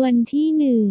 วันที่หนึ่ง